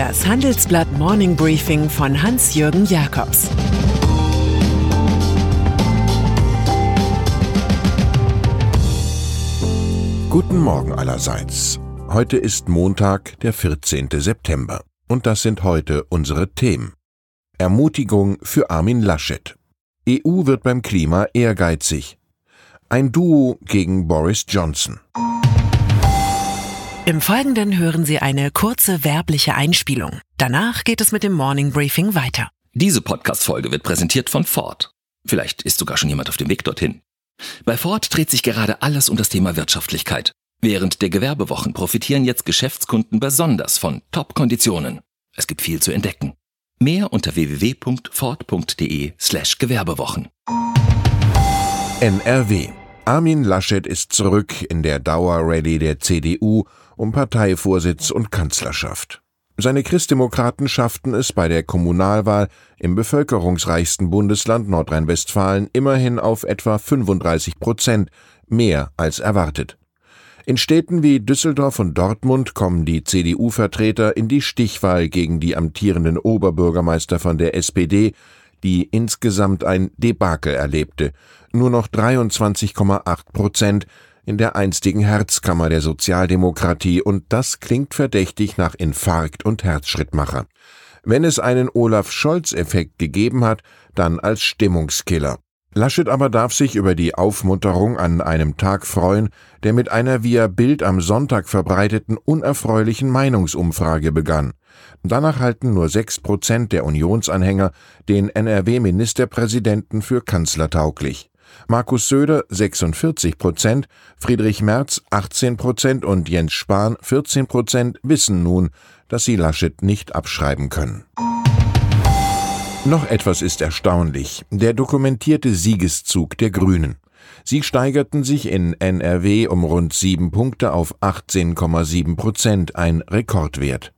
Das Handelsblatt Morning Briefing von Hans-Jürgen Jakobs Guten Morgen allerseits. Heute ist Montag, der 14. September. Und das sind heute unsere Themen. Ermutigung für Armin Laschet. EU wird beim Klima ehrgeizig. Ein Duo gegen Boris Johnson. Im Folgenden hören Sie eine kurze werbliche Einspielung. Danach geht es mit dem Morning Briefing weiter. Diese Podcast-Folge wird präsentiert von Ford. Vielleicht ist sogar schon jemand auf dem Weg dorthin. Bei Ford dreht sich gerade alles um das Thema Wirtschaftlichkeit. Während der Gewerbewochen profitieren jetzt Geschäftskunden besonders von Top-Konditionen. Es gibt viel zu entdecken. Mehr unter www.ford.de slash Gewerbewochen. NRW. Armin Laschet ist zurück in der Dauerrallye der CDU um Parteivorsitz und Kanzlerschaft. Seine Christdemokraten schafften es bei der Kommunalwahl im bevölkerungsreichsten Bundesland Nordrhein-Westfalen immerhin auf etwa 35 Prozent, mehr als erwartet. In Städten wie Düsseldorf und Dortmund kommen die CDU-Vertreter in die Stichwahl gegen die amtierenden Oberbürgermeister von der SPD, die insgesamt ein Debakel erlebte. Nur noch 23,8 Prozent in der einstigen Herzkammer der Sozialdemokratie, und das klingt verdächtig nach Infarkt und Herzschrittmacher. Wenn es einen Olaf Scholz-Effekt gegeben hat, dann als Stimmungskiller. Laschet aber darf sich über die Aufmunterung an einem Tag freuen, der mit einer via Bild am Sonntag verbreiteten unerfreulichen Meinungsumfrage begann. Danach halten nur sechs Prozent der Unionsanhänger den NRW-Ministerpräsidenten für kanzlertauglich. Markus Söder 46 Prozent, Friedrich Merz 18 Prozent und Jens Spahn 14 Prozent wissen nun, dass sie Laschet nicht abschreiben können. Noch etwas ist erstaunlich. Der dokumentierte Siegeszug der Grünen. Sie steigerten sich in NRW um rund sieben Punkte auf 18,7 Prozent, ein Rekordwert.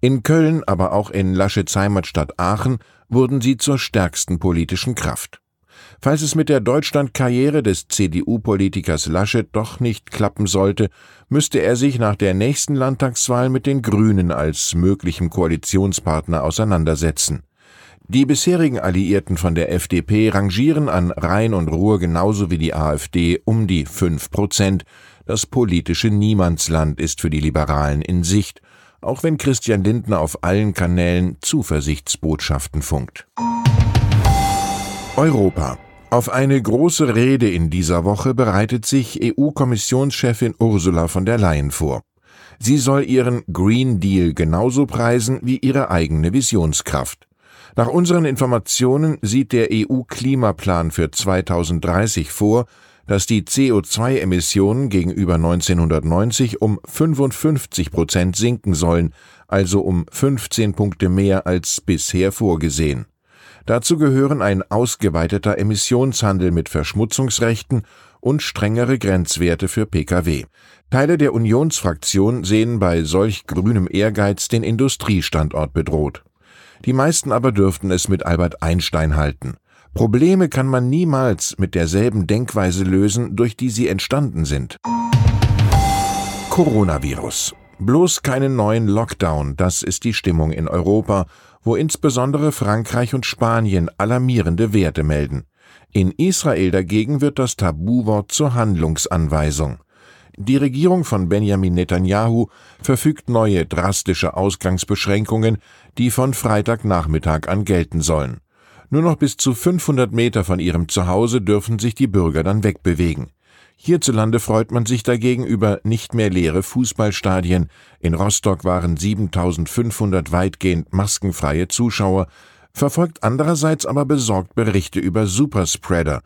In Köln, aber auch in Laschets Heimatstadt Aachen wurden sie zur stärksten politischen Kraft. Falls es mit der Deutschlandkarriere des CDU-Politikers Laschet doch nicht klappen sollte, müsste er sich nach der nächsten Landtagswahl mit den Grünen als möglichem Koalitionspartner auseinandersetzen. Die bisherigen Alliierten von der FDP rangieren an Rhein und Ruhr genauso wie die AfD um die fünf Prozent. Das politische Niemandsland ist für die Liberalen in Sicht, auch wenn Christian Lindner auf allen Kanälen Zuversichtsbotschaften funkt. Europa. Auf eine große Rede in dieser Woche bereitet sich EU-Kommissionschefin Ursula von der Leyen vor. Sie soll ihren Green Deal genauso preisen wie ihre eigene Visionskraft. Nach unseren Informationen sieht der EU-Klimaplan für 2030 vor, dass die CO2-Emissionen gegenüber 1990 um 55 Prozent sinken sollen, also um 15 Punkte mehr als bisher vorgesehen. Dazu gehören ein ausgeweiteter Emissionshandel mit Verschmutzungsrechten und strengere Grenzwerte für Pkw. Teile der Unionsfraktion sehen bei solch grünem Ehrgeiz den Industriestandort bedroht. Die meisten aber dürften es mit Albert Einstein halten. Probleme kann man niemals mit derselben Denkweise lösen, durch die sie entstanden sind. Coronavirus. Bloß keinen neuen Lockdown, das ist die Stimmung in Europa, wo insbesondere Frankreich und Spanien alarmierende Werte melden. In Israel dagegen wird das Tabuwort zur Handlungsanweisung. Die Regierung von Benjamin Netanyahu verfügt neue drastische Ausgangsbeschränkungen, die von Freitagnachmittag an gelten sollen. Nur noch bis zu 500 Meter von ihrem Zuhause dürfen sich die Bürger dann wegbewegen. Hierzulande freut man sich dagegen über nicht mehr leere Fußballstadien. In Rostock waren 7500 weitgehend maskenfreie Zuschauer, verfolgt andererseits aber besorgt Berichte über Superspreader.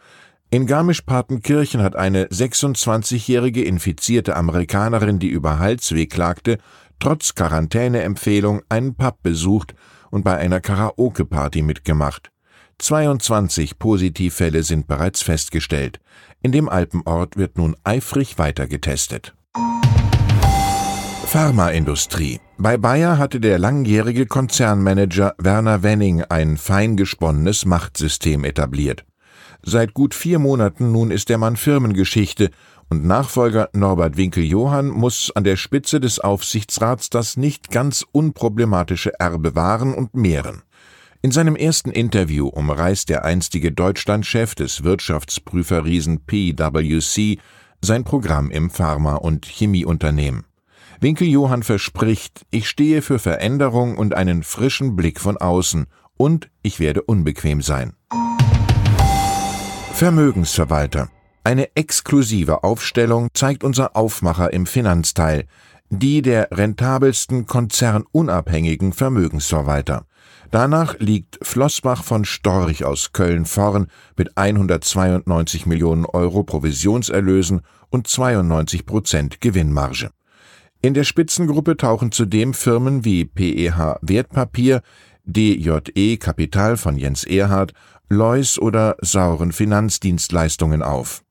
In Garmisch-Partenkirchen hat eine 26-jährige infizierte Amerikanerin, die über Halsweh klagte, trotz Quarantäneempfehlung einen Pub besucht und bei einer Karaoke-Party mitgemacht. 22 Positivfälle sind bereits festgestellt. In dem Alpenort wird nun eifrig weiter getestet. Pharmaindustrie. Bei Bayer hatte der langjährige Konzernmanager Werner Wenning ein fein gesponnenes Machtsystem etabliert. Seit gut vier Monaten nun ist der Mann Firmengeschichte und Nachfolger Norbert Winkel-Johann muss an der Spitze des Aufsichtsrats das nicht ganz unproblematische Erbe wahren und mehren. In seinem ersten Interview umreißt der einstige Deutschlandchef des Wirtschaftsprüferriesen PwC sein Programm im Pharma- und Chemieunternehmen. Winkel-Johann verspricht, ich stehe für Veränderung und einen frischen Blick von außen und ich werde unbequem sein. Vermögensverwalter. Eine exklusive Aufstellung zeigt unser Aufmacher im Finanzteil, die der rentabelsten konzernunabhängigen Vermögensverwalter. Danach liegt Flossbach von Storch aus Köln vorn mit 192 Millionen Euro Provisionserlösen und 92 Prozent Gewinnmarge. In der Spitzengruppe tauchen zudem Firmen wie PEH Wertpapier, DJE Kapital von Jens Erhard, Lois oder Sauren Finanzdienstleistungen auf.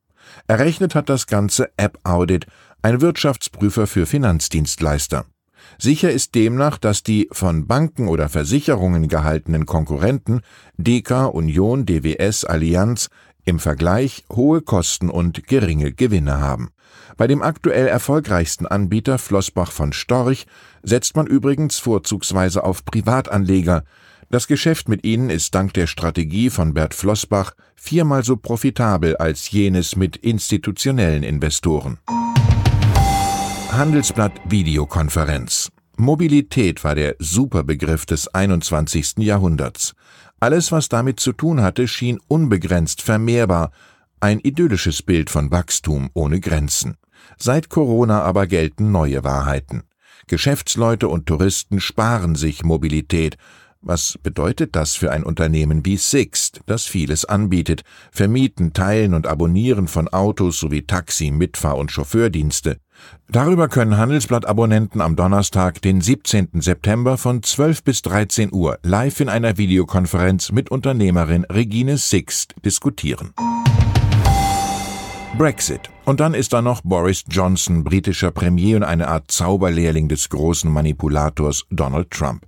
Errechnet hat das Ganze App Audit, ein Wirtschaftsprüfer für Finanzdienstleister. Sicher ist demnach, dass die von Banken oder Versicherungen gehaltenen Konkurrenten DK, Union, DWS, Allianz im Vergleich hohe Kosten und geringe Gewinne haben. Bei dem aktuell erfolgreichsten Anbieter Flossbach von Storch setzt man übrigens vorzugsweise auf Privatanleger, das Geschäft mit ihnen ist dank der Strategie von Bert Flossbach viermal so profitabel als jenes mit institutionellen Investoren. Handelsblatt Videokonferenz Mobilität war der Superbegriff des 21. Jahrhunderts. Alles, was damit zu tun hatte, schien unbegrenzt vermehrbar, ein idyllisches Bild von Wachstum ohne Grenzen. Seit Corona aber gelten neue Wahrheiten. Geschäftsleute und Touristen sparen sich Mobilität, was bedeutet das für ein Unternehmen wie Sixt, das vieles anbietet, Vermieten, Teilen und Abonnieren von Autos sowie Taxi, Mitfahr- und Chauffeurdienste? Darüber können Handelsblatt-Abonnenten am Donnerstag, den 17. September von 12 bis 13 Uhr live in einer Videokonferenz mit Unternehmerin Regine Sixt diskutieren. Brexit. Und dann ist da noch Boris Johnson, britischer Premier und eine Art Zauberlehrling des großen Manipulators Donald Trump.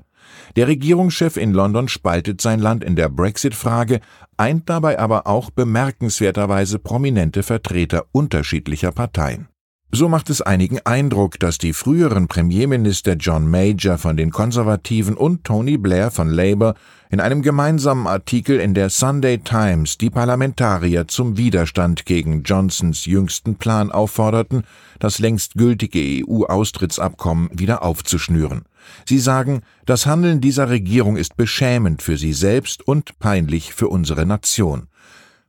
Der Regierungschef in London spaltet sein Land in der Brexit-Frage, eint dabei aber auch bemerkenswerterweise prominente Vertreter unterschiedlicher Parteien. So macht es einigen Eindruck, dass die früheren Premierminister John Major von den Konservativen und Tony Blair von Labour in einem gemeinsamen Artikel in der Sunday Times die Parlamentarier zum Widerstand gegen Johnsons jüngsten Plan aufforderten, das längst gültige EU-Austrittsabkommen wieder aufzuschnüren. Sie sagen, das Handeln dieser Regierung ist beschämend für sie selbst und peinlich für unsere Nation.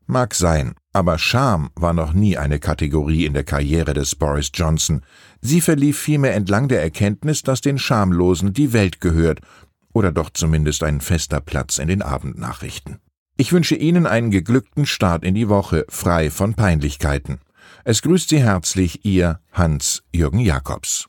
Mag sein, aber Scham war noch nie eine Kategorie in der Karriere des Boris Johnson. Sie verlief vielmehr entlang der Erkenntnis, dass den Schamlosen die Welt gehört oder doch zumindest ein fester Platz in den Abendnachrichten. Ich wünsche Ihnen einen geglückten Start in die Woche, frei von Peinlichkeiten. Es grüßt Sie herzlich Ihr Hans-Jürgen Jakobs.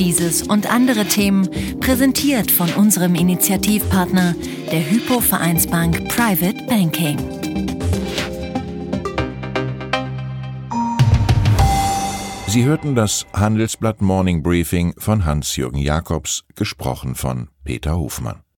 Dieses und andere Themen präsentiert von unserem Initiativpartner, der Hypo Vereinsbank Private Banking. Sie hörten das Handelsblatt Morning Briefing von Hans-Jürgen Jakobs, gesprochen von Peter Hofmann.